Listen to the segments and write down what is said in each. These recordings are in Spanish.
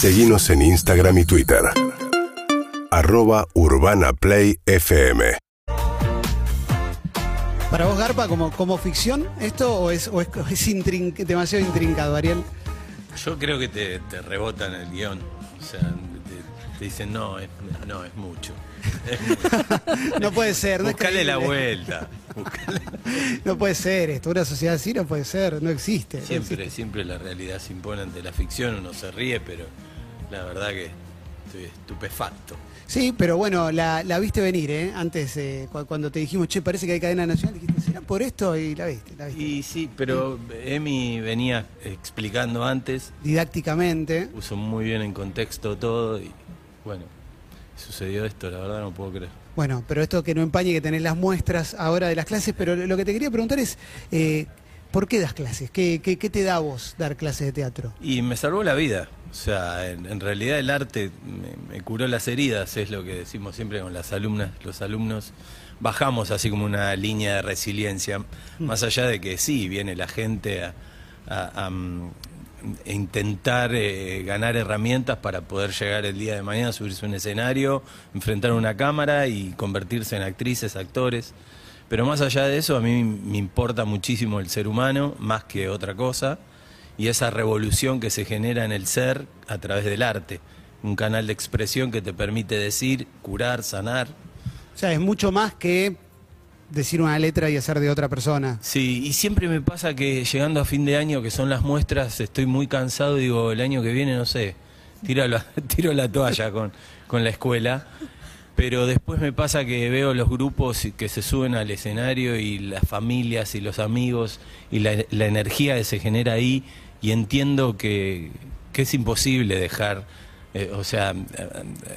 Seguimos en Instagram y Twitter. Arroba Urbana Play FM. Para vos, Garpa, como, como ficción, ¿esto o es, o es, o es intrin- demasiado intrincado, Ariel? Yo creo que te, te rebotan el guion. O sea, te, te dicen, no, es, no, es mucho. No puede ser. No, es Buscale la vuelta. Buscale- No puede ser esto. Una sociedad así no puede ser. No existe. no Siempre, existe. siempre la realidad se impone ante la ficción, uno se ríe, pero la verdad que estoy estupefacto. Sí, pero bueno, la, la viste venir, ¿eh? Antes, eh, cu- cuando te dijimos, che, parece que hay cadena nacional, dijiste, ¿será por esto? Y la viste, la viste. Y sí, pero Emi venía explicando antes, Didácticamente. puso muy bien en contexto todo y bueno, sucedió esto, la verdad no puedo creer. Bueno, pero esto que no empañe que tenés las muestras ahora de las clases, pero lo que te quería preguntar es, eh, ¿por qué das clases? ¿Qué, qué, qué te da a vos dar clases de teatro? Y me salvó la vida. O sea, en, en realidad el arte me, me curó las heridas, es lo que decimos siempre con las alumnas, los alumnos. Bajamos así como una línea de resiliencia, más allá de que sí, viene la gente a, a- a, mm, a intentar eh, ganar herramientas para poder llegar el día de mañana, subirse a un escenario, enfrentar una cámara y convertirse en actrices, actores. Pero más allá de eso, a mí me importa muchísimo el ser humano, más que otra cosa, y esa revolución que se genera en el ser a través del arte. Un canal de expresión que te permite decir, curar, sanar. O sea, es mucho más que decir una letra y hacer de otra persona. Sí, y siempre me pasa que llegando a fin de año, que son las muestras, estoy muy cansado y digo, el año que viene, no sé, tiro la, tiro la toalla con, con la escuela. Pero después me pasa que veo los grupos que se suben al escenario y las familias y los amigos y la, la energía que se genera ahí y entiendo que, que es imposible dejar, eh, o sea,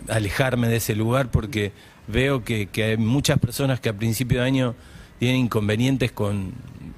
alejarme de ese lugar porque veo que, que hay muchas personas que a principio de año tienen inconvenientes con,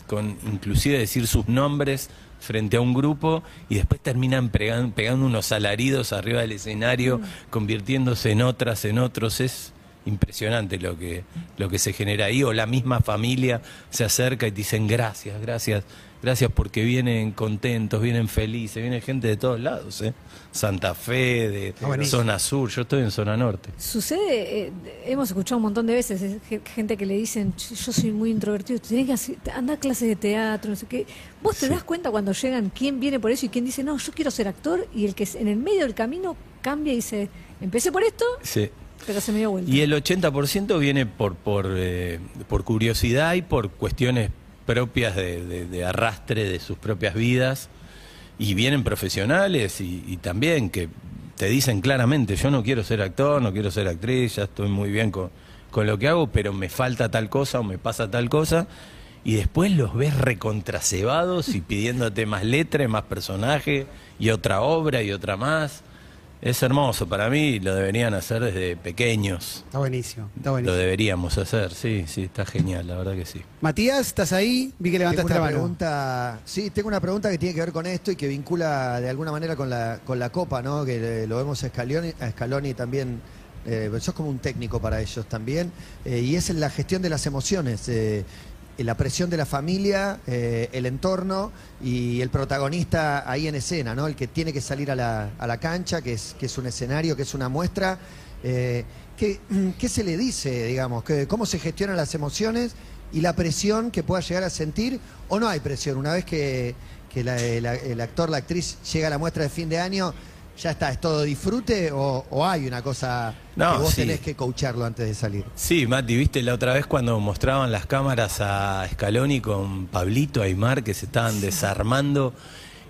con inclusive decir sus nombres frente a un grupo y después terminan pegan- pegando unos alaridos arriba del escenario, convirtiéndose en otras, en otros. Es impresionante lo que, lo que se genera ahí. O la misma familia se acerca y te dicen gracias, gracias, gracias porque vienen contentos, vienen felices, viene gente de todos lados. ¿eh? Santa Fe, de buenísimo. zona sur, yo estoy en zona norte. Sucede, eh, hemos escuchado un montón de veces eh, ge- gente que le dicen, "Ch- yo soy muy introvertido, tenés que hacer- andar a clases de teatro, no sé qué. ¿Vos te das cuenta cuando llegan quién viene por eso y quién dice, no, yo quiero ser actor? Y el que es- en el medio del camino cambia y dice, empecé por esto, Sí. pero se me dio vuelta. Y el 80% viene por, por, eh, por curiosidad y por cuestiones propias de, arrastre de sus propias vidas. Y vienen profesionales y, también que te dicen claramente, yo no quiero ser actor, no quiero ser actriz, ya estoy muy bien con, con lo que hago, pero me falta tal cosa o me pasa tal cosa. Y después los ves recontracebados y pidiéndote más letra, más personaje y otra obra y otra más. Es hermoso para mí, lo deberían hacer desde pequeños. Está buenísimo, está Lo buenísimo. deberíamos hacer, sí, sí, está genial, la verdad que sí. Matías, ¿estás ahí? Vi que Tengo levantaste una la mano. pregunta, sí, tengo una pregunta que tiene que ver con esto y que vincula de alguna manera con la, con la Copa, ¿no? Que eh, lo vemos a Scaloni, a Scaloni también, eh, sos como un técnico para ellos también, eh, y es en la gestión de las emociones, eh, la presión de la familia, eh, el entorno y el protagonista ahí en escena, ¿no? El que tiene que salir a la, a la cancha, que es, que es un escenario, que es una muestra. Eh, ¿qué, se le dice, digamos? ¿Qué- ¿Cómo se gestionan las emociones y la presión que pueda llegar a sentir? ¿O no hay presión? Una vez que, que el actor, la actriz llega a la muestra de fin de año, ¿ya está? ¿Es todo disfrute o, o hay una cosa No, que vos sí. tenés que coacharlo antes de salir? Sí, Mati, viste la otra vez cuando mostraban las cámaras a Scaloni con Pablito Aymar que se estaban desarmando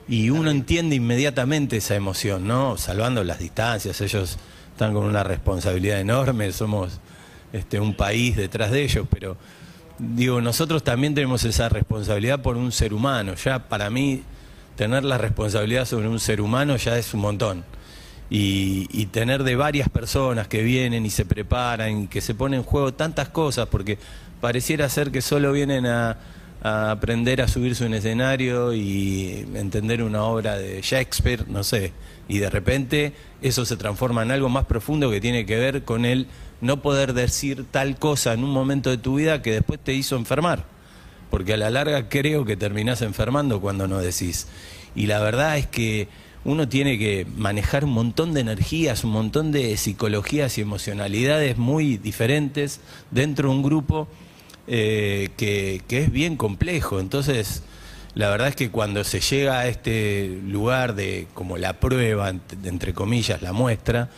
y uno entiende inmediatamente esa emoción, ¿no? Salvando las distancias, ellos están con una responsabilidad enorme, somos este, un país detrás de ellos, pero digo, nosotros también tenemos esa responsabilidad por un ser humano, ya para mí tener la responsabilidad sobre un ser humano ya es un montón. Y, y tener de varias personas que vienen y se preparan y que se ponen en juego tantas cosas, porque pareciera ser que solo vienen a, aprender a subirse un escenario y entender una obra de Shakespeare, no sé, y de repente eso se transforma en algo más profundo que tiene que ver con el no poder decir tal cosa en un momento de tu vida que después te hizo enfermar porque a la larga creo que terminás enfermando cuando no decís. Y la verdad es que uno tiene que manejar un montón de energías, un montón de psicologías y emocionalidades muy diferentes dentro de un grupo eh, que, que es bien complejo. Entonces, la verdad es que cuando se llega a este lugar de como la prueba, ent- entre comillas, la muestra,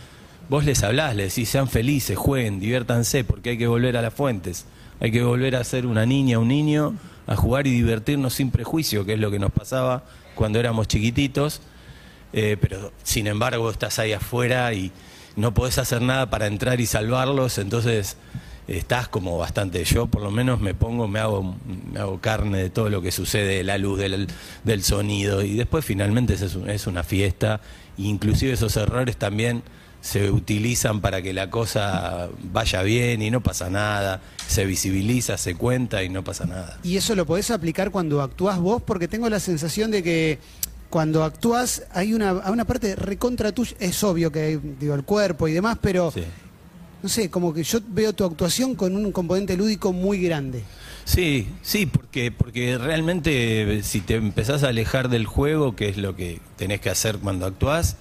vos les hablás, les decís, sean felices, jueguen, diviértanse, porque hay que volver a las fuentes. Hay que volver a ser una niña, un niño, a jugar y divertirnos sin prejuicio, que es lo que nos pasaba cuando éramos chiquititos. Eh, pero sin embargo estás ahí afuera y no podés hacer nada para entrar y salvarlos, entonces estás como bastante, yo por lo menos me pongo, me hago, me hago carne de todo lo que sucede, de la luz, del, del sonido, y después finalmente es, es una fiesta, inclusive esos errores también se utilizan para que la cosa vaya bien y no pasa nada, se visibiliza, se cuenta y no pasa nada. Y eso lo podés aplicar cuando actúas vos, porque tengo la sensación de que cuando actúas hay una, hay una parte recontra tuya, es obvio que hay, digo, el cuerpo y demás, pero Sí. no sé, como que yo veo tu actuación con un componente lúdico muy grande. Sí, sí, porque, porque realmente eh, si te empezás a alejar del juego, que es lo que tenés que hacer cuando actuás,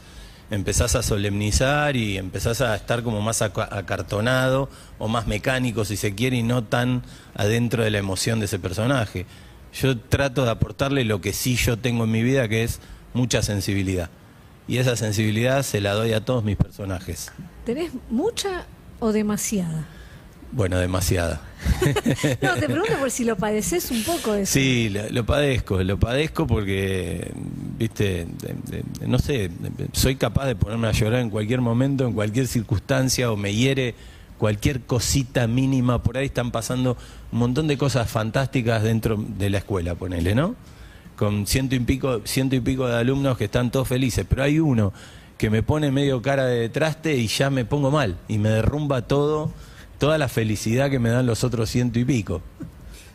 empezás a solemnizar y empezás a estar como más aca- acartonado o más mecánico, si se quiere, y no tan adentro de la emoción de ese personaje. Yo trato de aportarle lo que sí yo tengo en mi vida, que es mucha sensibilidad. Y esa sensibilidad se la doy a todos mis personajes. ¿Tenés mucha o demasiada? Bueno, demasiada. No, te pregunto por si lo padeces un poco eso. Sí, lo, lo padezco, lo padezco porque, viste, de- de- de- no sé, soy capaz de ponerme a llorar en cualquier momento, en cualquier circunstancia, o me hiere cualquier cosita mínima, por ahí están pasando un montón de cosas fantásticas dentro de la escuela, ponele, ¿no? Con ciento y pico, ciento y pico de alumnos que están todos felices, pero hay uno que me pone medio cara de traste y ya me pongo mal, y me derrumba todo, toda la felicidad que me dan los otros ciento y pico.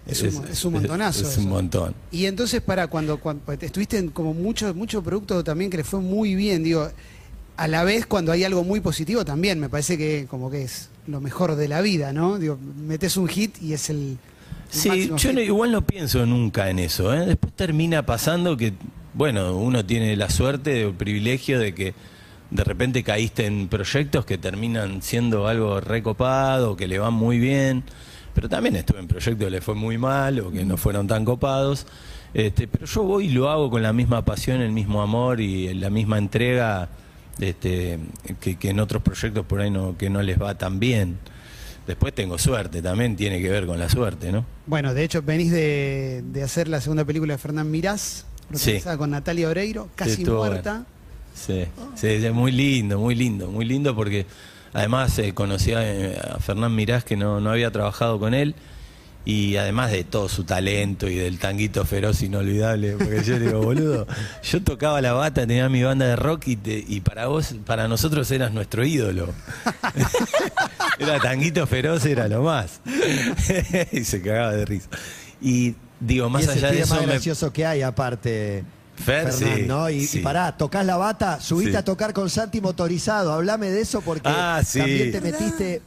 Es un, es un montonazo. Es, un montón. Y entonces, para cuando, cuando pues, estuviste en como mucho, mucho producto también que le fue muy bien, digo, a la vez cuando hay algo muy positivo también, me parece que como que es lo mejor de la vida, ¿no? Digo, metes un hit y es el. el Sí, yo no- igual no pienso nunca en eso. ¿eh? Después termina pasando que, bueno, uno tiene la suerte o el privilegio de que de repente caíste en proyectos que terminan siendo algo recopado, que le van muy bien. Pero también estuve en proyectos que le fue muy mal o que no fueron tan copados. Este, pero yo voy y lo hago con la misma pasión, el mismo amor y la misma entrega este, que, que en otros proyectos por ahí no, que no les va tan bien. Después tengo suerte, también tiene que ver con la suerte, ¿no? Bueno, de hecho, venís de, de hacer la segunda película de Fernán Mirás, protagonizada con Natalia Oreiro, casi muerta. Sí, sí, es muy lindo, muy lindo, muy lindo porque además eh, conocí a, eh, a Fernán Mirás que no, no había trabajado con él y además de todo su talento y del tanguito feroz inolvidable, porque yo digo, boludo, yo tocaba la bata, tenía mi banda de rock y, te- y para vos, para nosotros eras nuestro ídolo. era tanguito feroz, era lo más. y se cagaba de risa. Y digo, más es allá de eso más me... gracioso que hay, aparte. Fer, Fernán, sí, ¿no? Y, sí. y pará, tocás la bata, subiste Sí. a tocar con Santi motorizado. Hablame de eso porque Ah, también te metiste.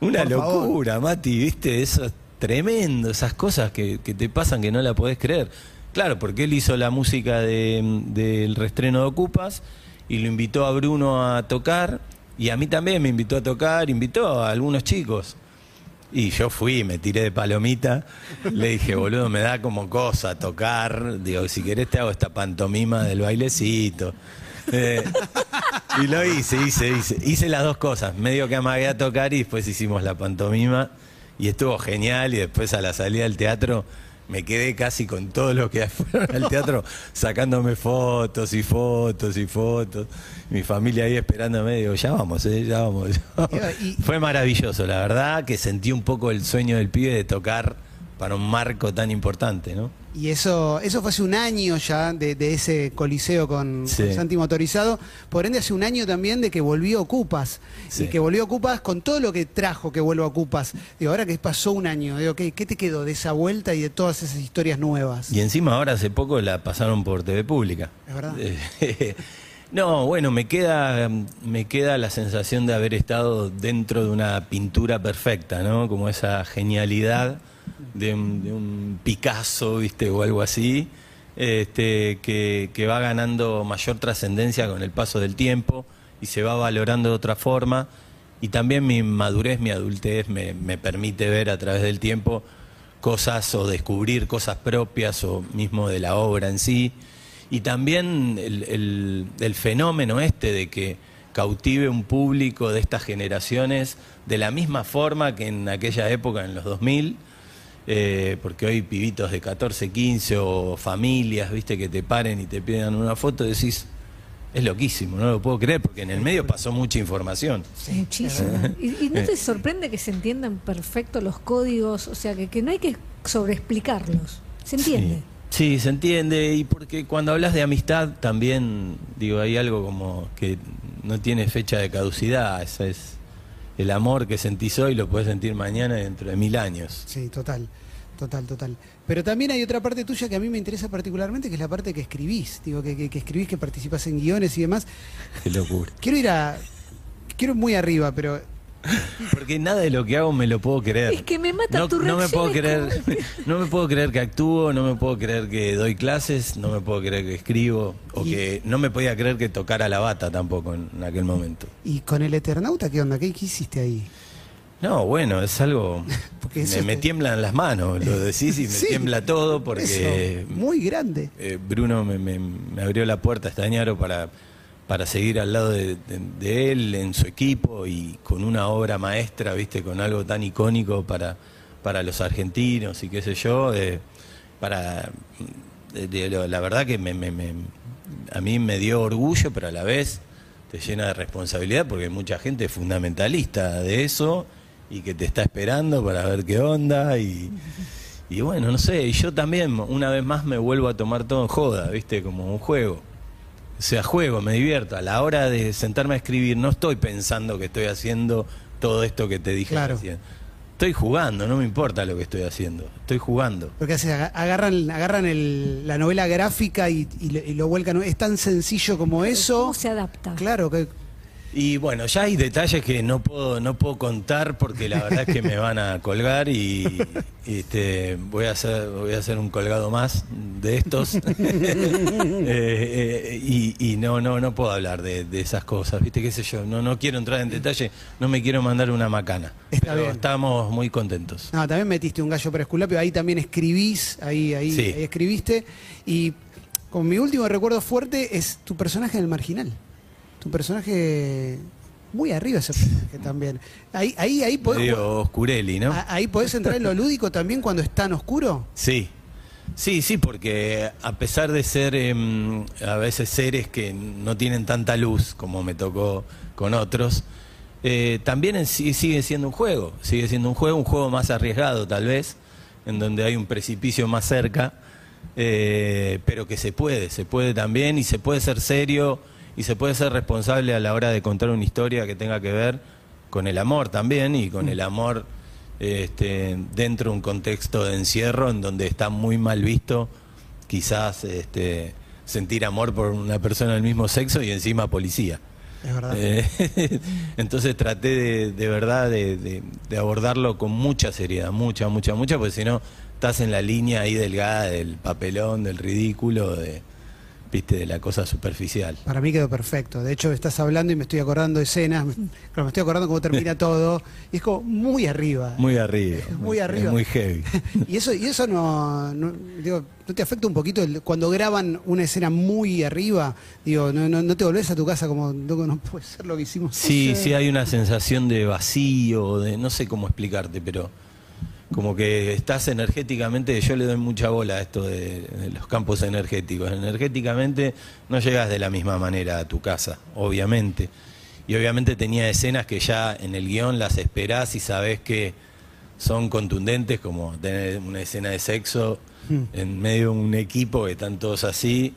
Una Por favor. locura, Mati, viste, eso es tremendo, esas cosas que, que te pasan que no la podés creer. Claro, porque él hizo la música de- del restreno de Ocupas y lo invitó a Bruno a tocar y a mí también me invitó a tocar, invitó a algunos chicos. Y yo fui, me tiré de palomita, le dije, boludo, me da como cosa tocar, digo, si querés te hago esta pantomima del bailecito. Eh, y lo hice, hice, hice. Hice las dos cosas. Medio que amagué a tocar y después hicimos la pantomima. Y estuvo genial. Y después a la salida del teatro me quedé casi con todos los que fueron al teatro sacándome fotos y fotos y fotos. Mi familia ahí esperándome. Digo, ya vamos, eh, ya vamos. ya vamos. Y- Fue maravilloso, la verdad, que sentí un poco el sueño del pibe de tocar para un marco tan importante, ¿no? Y eso, eso fue hace un año ya de, de ese coliseo con, Sí. con Santi Motorizado. Por ende, hace un año también de que volvió Ocupas. Sí. Y que volvió Ocupas con todo lo que trajo que vuelva Ocupas. Digo, ahora que pasó un año, digo, ¿qué, qué te quedó de esa vuelta y de todas esas historias nuevas? Y encima ahora hace poco la pasaron por TV Pública. Es verdad. Eh, No, bueno, me queda, me queda la sensación de haber estado dentro de una pintura perfecta, ¿no? Como esa genialidad de un, de un Picasso, ¿viste? O algo así, este, que, que va ganando mayor trascendencia con el paso del tiempo y se va valorando de otra forma. Y también mi madurez, mi adultez me, me permite ver a través del tiempo cosas o descubrir cosas propias o mismo de la obra en sí. Y también el, el- el fenómeno este de que cautive un público de estas generaciones de la misma forma que en aquella época, en los 2000, eh, porque hoy pibitos de 14, 15 o familias, viste, que te paren y te pidan una foto, decís, es loquísimo, no lo puedo creer, porque en el medio pasó mucha información. Muchísimo. ¿Y, y no te sorprende que se entiendan perfecto los códigos? O sea, que, que no hay que sobreexplicarlos. ¿Se entiende? Sí, se entiende, y porque cuando hablas de amistad también, digo, hay algo como que no tiene fecha de caducidad, ese es el amor que sentís hoy, lo puedes sentir mañana y dentro de mil años. Sí, total, total, total. Pero también hay otra parte tuya que a mí me interesa particularmente, que es la parte que escribís. Digo, que, que, que escribís, que participás en guiones y demás. Qué locura. Quiero ir a... Quiero ir muy arriba, pero Porque nada de lo que hago me lo puedo creer. Es que me mata no, tu no me puedo creer, no me puedo creer que actúo, no me puedo creer que doy clases, no me puedo creer que escribo, o Y- que no me podía creer que tocara la bata tampoco en, en aquel momento. ¿Y con el Eternauta qué onda? ¿Qué, qué hiciste ahí? No, bueno, es algo. Porque me, tiemblan las manos, lo decís y me Sí, tiembla todo porque Eso, muy grande. eh, Bruno me, me- me abrió la puerta este año para, para seguir al lado de, de- él, en su equipo y con una obra maestra, viste, con algo tan icónico para, para los argentinos y qué sé yo, para la verdad que me, me- me- a mí me dio orgullo, pero a la vez te llena de responsabilidad porque hay mucha gente fundamentalista de eso y que te está esperando para ver qué onda y, y bueno, no sé, y yo también una vez más me vuelvo a tomar todo en joda, ¿viste? Como un juego. O sea, juego, me divierto. A la hora de sentarme a escribir no estoy pensando que estoy haciendo todo esto que te dije Claro. recién. Estoy jugando, no me importa lo que estoy haciendo. Estoy jugando. Porque hace, aga- agarran, agarran el- la novela gráfica y, y lo- y lo vuelcan. Es tan sencillo como eso. ¿Cómo se adapta? Claro, que Y bueno, ya hay detalles que no puedo, no puedo contar porque la verdad es que me van a colgar y, y, este, voy a hacer, voy a hacer un colgado más de estos. Eh, eh, y, y no, no, no puedo hablar de, de esas cosas, viste, qué sé yo, no, no quiero entrar en detalle, no me quiero mandar una macana. Está pero bien. estamos muy contentos. No, también metiste un gallo para Esculapio, ahí también escribís, ahí, ahí, Sí. ahí escribiste. Y con mi último recuerdo fuerte es tu personaje del marginal. Tu personaje muy arriba ese personaje también. Ahí, ahí, ahí podés, ahí podés entrar en lo lúdico también cuando es tan oscuro. Sí, sí, sí, porque a pesar de ser em, a veces seres que no tienen tanta luz como me tocó con otros, eh, también en sí sigue siendo un juego, sigue siendo un juego, un juego más arriesgado tal vez, en donde hay un precipicio más cerca, eh, pero que se puede, se puede también y se puede ser serio y se puede ser responsable a la hora de contar una historia que tenga que ver con el amor también y con el amor este, dentro de un contexto de encierro en donde está muy mal visto quizás este, sentir amor por una persona del mismo sexo y encima policía. Es verdad. Eh, entonces traté de, de verdad de, de- de abordarlo con mucha seriedad, mucha, mucha, mucha, porque si no estás en la línea ahí delgada del papelón, del ridículo, de, viste, de la cosa superficial. Para mí quedó perfecto. De hecho, estás hablando y me estoy acordando de escenas. me- Claro, me estoy acordando cómo termina todo. Y es como muy arriba. Muy arriba. Muy arriba. es muy heavy. Y eso, y eso no, no- digo, ¿no te afecta un poquito el- cuando graban una escena muy arriba? Digo, no, no, no te volvés a tu casa como, no, no puede ser lo que hicimos. Sí, sí hay una sensación de vacío, de no sé cómo explicarte, pero como que estás energéticamente, yo le doy mucha bola a esto de, de los campos energéticos. Energéticamente no llegas de la misma manera a tu casa, obviamente. Y obviamente tenía escenas que ya en el guion las esperás y sabés que son contundentes, como tener una escena de sexo en medio de un equipo que están todos así,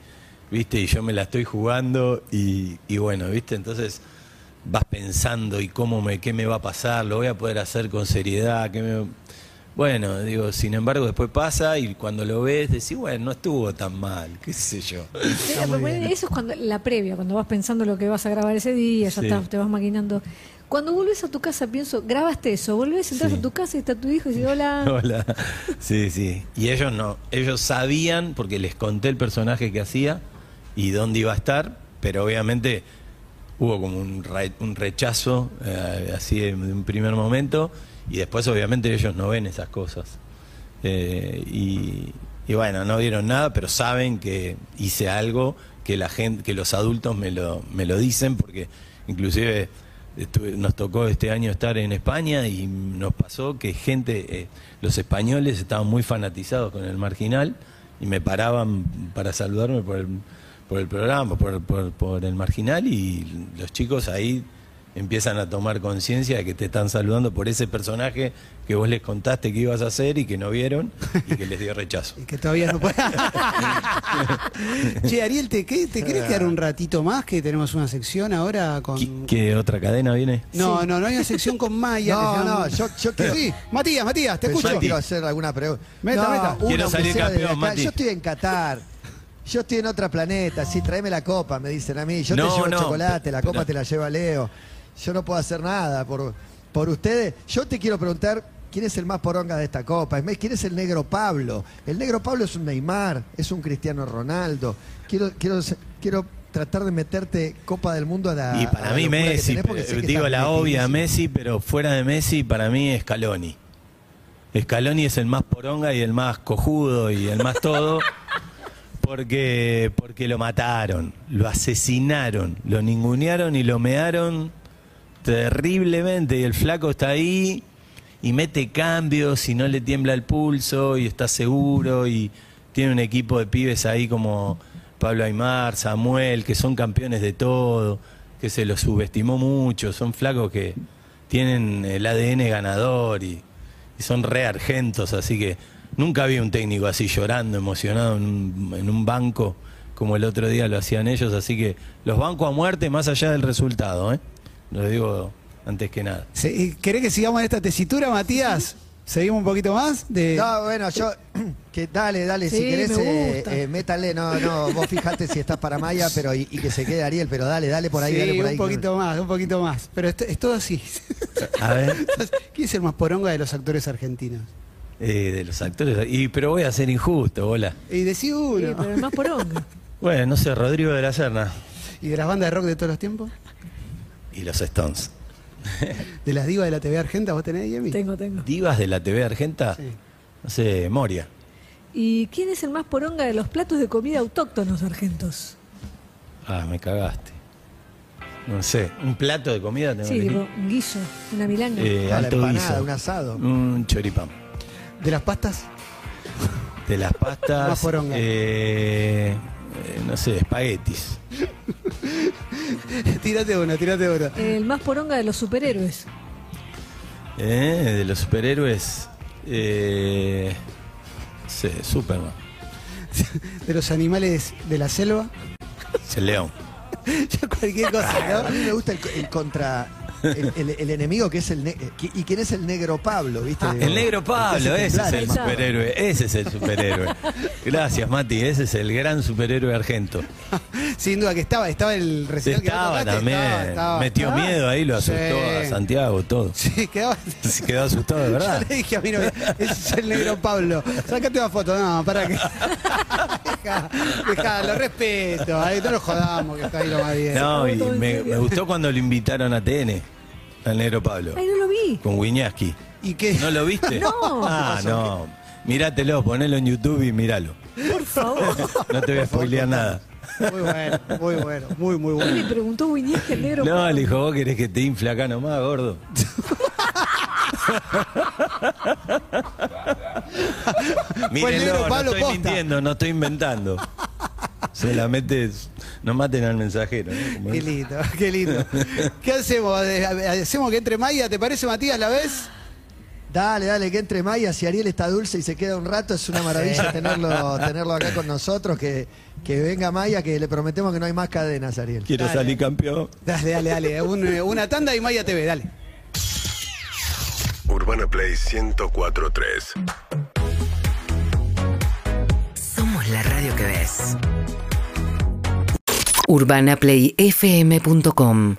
¿viste? Y yo me la estoy jugando y, y bueno, ¿viste? Entonces vas pensando y cómo me, qué me va a pasar, lo voy a poder hacer con seriedad, qué me- Bueno, digo, sin embargo, después pasa y cuando lo ves decís, bueno, no estuvo tan mal, qué sé yo. Sí, pero bueno, eso es cuando la previa, cuando vas pensando lo que vas a grabar ese día, ya Sí. está, te vas maquinando. Cuando volvés a tu casa, pienso, grabaste eso, volvés, entras Sí. a tu casa y está tu hijo y dices, hola. Hola. Sí, sí. Y ellos no, ellos sabían, porque les conté el personaje que hacía y dónde iba a estar, pero obviamente hubo como un, re- un rechazo eh, así de un primer momento y después obviamente ellos no ven esas cosas. Eh, y, bueno, no vieron nada, pero saben que hice algo que la gente, que los adultos me lo, me lo dicen, porque inclusive estuve- nos tocó este año estar en España y nos pasó que gente, eh, los españoles estaban muy fanatizados con el marginal y me paraban para saludarme por el, por el programa, por, por- por el marginal y los chicos ahí empiezan a tomar conciencia de que te están saludando por ese personaje que vos les contaste que ibas a hacer y que no vieron y que les dio rechazo. Y que todavía no puede. che, Ariel, ¿te, qué- ¿te querés quedar un ratito más? Que tenemos una sección ahora con. ¿Qué, qué otra cadena viene? No, no, no hay una sección con Maya. No, no, yo- yo quiero- Sí, Matías, Matías, te escucho. Yo quiero hacer alguna pregunta. Meta, No, meta. Quiero salir campeón. Mati. Yo estoy en Qatar. Yo estoy en otro planeta. Sí, tráeme la copa, me dicen a mí. Yo No, te llevo no, chocolate, la pero- copa te la lleva Leo. Yo no puedo hacer nada por, por ustedes. Yo te quiero preguntar. ¿Quién es el más poronga de esta copa? ¿Quién es el negro Pablo? El negro Pablo es un Neymar, es un Cristiano Ronaldo. Quiero, quiero, quiero tratar de meterte Copa del Mundo a la. Y para mí Messi, digo la obvia. Messi, pero fuera de Messi para mí es Scaloni. Scaloni es el más poronga y el más cojudo y el más todo porque porque lo mataron, lo asesinaron, lo ningunearon y lo mearon terriblemente y el flaco está ahí y mete cambios y no le tiembla el pulso y está seguro y tiene un equipo de pibes ahí como Pablo Aymar, Samuel, que son campeones de todo, que se los subestimó mucho, son flacos que tienen el ADN ganador y, son re argentos, así que nunca vi un técnico así llorando, emocionado en un, en un banco como el otro día lo hacían ellos, así que los banco a muerte más allá del resultado, ¿eh? Lo digo antes que nada. Se- ¿Querés que sigamos en esta tesitura, Matías? ¿Seguimos un poquito más? De... No, bueno, yo. Que dale, dale, si Sí, querés, me eh, gusta. eh, métale. No, no, vos fijate si estás para Maya, pero y, y que se quede Ariel, pero dale, dale por ahí, sí, dale por ahí. un poquito más, un poquito más. Pero esto- es todo así. A ver. ¿Quién es el más poronga de los actores argentinos? Eh, de los actores. Y, pero voy a ser injusto, bola. Y decí Sí, uno. pero el más poronga. Bueno, no sé, Rodrigo de la Serna ¿Y de las bandas de rock de todos los tiempos? Y los Stones. ¿De las divas de la TV Argenta vos tenés, Yemi? Tengo, tengo. Divas de la TV Argenta, Sí. no sé, Moria. ¿Y quién es el más poronga de los platos de comida autóctonos argentos? Ah, me cagaste. No sé, un plato de comida tengo Sí, tipo, un guiso, una milanga. Eh, Ah, alto empanada, guiso. un asado. Un choripán. ¿De las pastas? De las pastas. Más poronga. eh, eh, no sé, espaguetis. tírate una, tírate una. El más poronga de los superhéroes. Eh, de los superhéroes. Eh, sé, Superman. De los animales de la selva. Es el león. Ya cualquier cosa, A ¿no? mí me gusta el, el contra. El, el- el enemigo que es el. qui- ¿Y quién es el negro Pablo? ¿viste? Ah, El negro Pablo, El ese es el superhéroe, ese es el superhéroe. Gracias, Mati, ese es el gran superhéroe argento. Sin duda que estaba, estaba el recital que Estaba tocaste, también, estaba, estaba. metió ¿Estaba? miedo ahí, lo asustó Sí. a Santiago, todo. Sí, quedaba. Se quedó asustado, de Yo verdad. le dije a mi novia, ese es el negro Pablo. Sácate una foto, no, para que. deja, deja, lo respeto, ahí no lo jodamos, que está ahí lo más bien. No, y me, gustó cuando lo invitaron a TN, al negro Pablo, Ay, no lo vi. con Wiñaski. ¿Y qué? ¿No lo viste? No. Ah, no. Mírátelo, ponelo en YouTube y míralo. Por favor. No te voy a spoilear nada. Muy bueno, muy bueno, muy, muy bueno. le preguntó Winnieski el negro. No, le dijo, vos querés que te infle acá nomás, gordo. Negro Mírenlo, no Pablo estoy posta. mintiendo, no estoy inventando. Solamente no maten al mensajero. ¿no? Como Qué lindo, qué lindo. ¿Qué hacemos? ¿Hacemos que entre Maya? ¿Te parece, Matías, la vez? Dale, dale, que entre Maya. Si Ariel está dulce y se queda un rato, es una maravilla tenerlo, tenerlo acá con nosotros. Que, que venga Maya, que le prometemos que no hay más cadenas, Ariel. Quiero Dale. salir campeón. Dale, dale, dale. Un- una tanda y Maya TV, dale. Urbana Urbana Play 1043. Somos la radio que ves. UrbanaPlayFM.com